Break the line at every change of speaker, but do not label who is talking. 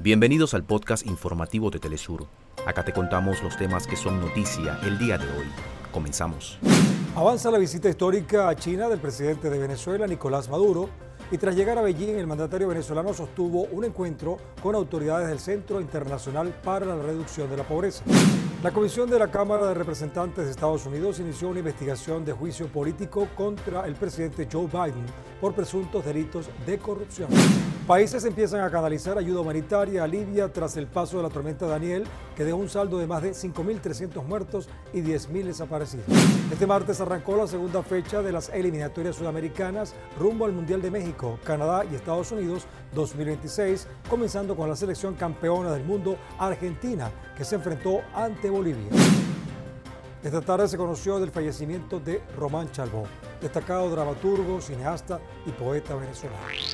Bienvenidos al podcast informativo de Telesur. Acá te contamos los temas que son noticia el día de hoy. Comenzamos.
Avanza la visita histórica a China del presidente de Venezuela, Nicolás Maduro, y tras llegar a Beijing, el mandatario venezolano sostuvo un encuentro con autoridades del Centro Internacional para la Reducción de la Pobreza. La Comisión de la Cámara de Representantes de Estados Unidos inició una investigación de juicio político contra el presidente Joe Biden por presuntos delitos de corrupción. Países empiezan a canalizar ayuda humanitaria a Libia tras el paso de la tormenta Daniel, que dejó un saldo de más de 5.300 muertos y 10.000 desaparecidos. Este martes arrancó la segunda fecha de las eliminatorias sudamericanas rumbo al Mundial de México, Canadá y Estados Unidos 2026, comenzando con la selección campeona del mundo, Argentina, que se enfrentó ante Bolivia. Esta tarde se conoció del fallecimiento de Román Chalbó, destacado dramaturgo, cineasta y poeta venezolano.